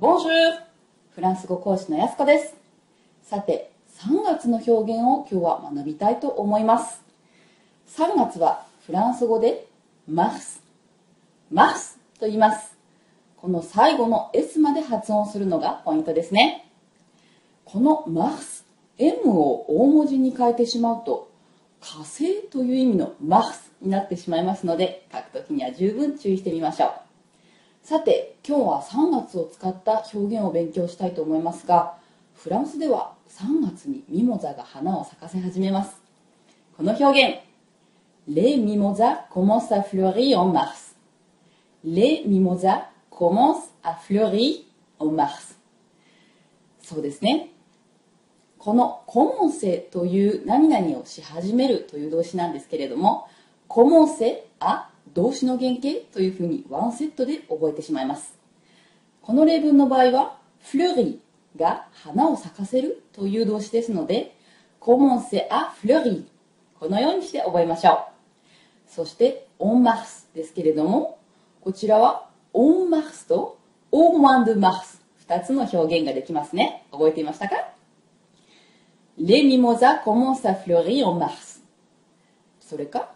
Bonjour! フランス語講師のやすこです。さて、3月の表現を今日は学びたいと思います。3月はフランス語で mars、mars と言います。この最後の S まで発音するのがポイントですね。この mars、M を大文字に変えてしまうと火星という意味の mars になってしまいますので書くときには十分注意してみましょう。さて今日は3月を使った表現を勉強したいと思いますがフランスでは3月にミモザが花を咲かせ始めます。この表現 Les mimosas commencent à fleurir en mars. Les mimosas commencent à fleurir en mars. そうですね。このコモンセという何々をし始めるという動詞なんですけれどもコモンセあ動詞の原型というふうにワンセットで覚えてしまいます。この例文の場合はフルリーが花を咲かせるという動詞ですのでコモンセあフルリーこのようにして覚えましょう。そしてオンマースですけれどもこちらはオンマースとオーマンドマース2つの表現ができますね。覚えていましたか？Les mimosas commencent à fleurir en mars それか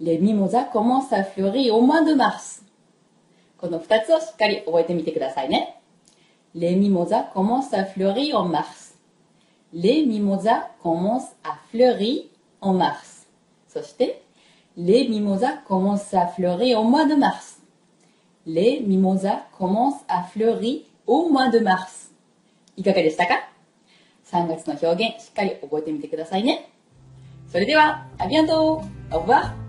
Les mimosas commencent à fleurir au mois de mars この2つをしっかり覚えてみてくださいね Les mimosas commencent à fleurir en mars Les mimosas commencent à fleurir en mars そして Les mimosas commencent à fleurir au mois de mars Les mimosas commencent à fleurir au mois de mars いかがでしたか 3月の表現しっかり覚えてみてくださいね。それでは、ありがとう。オブワ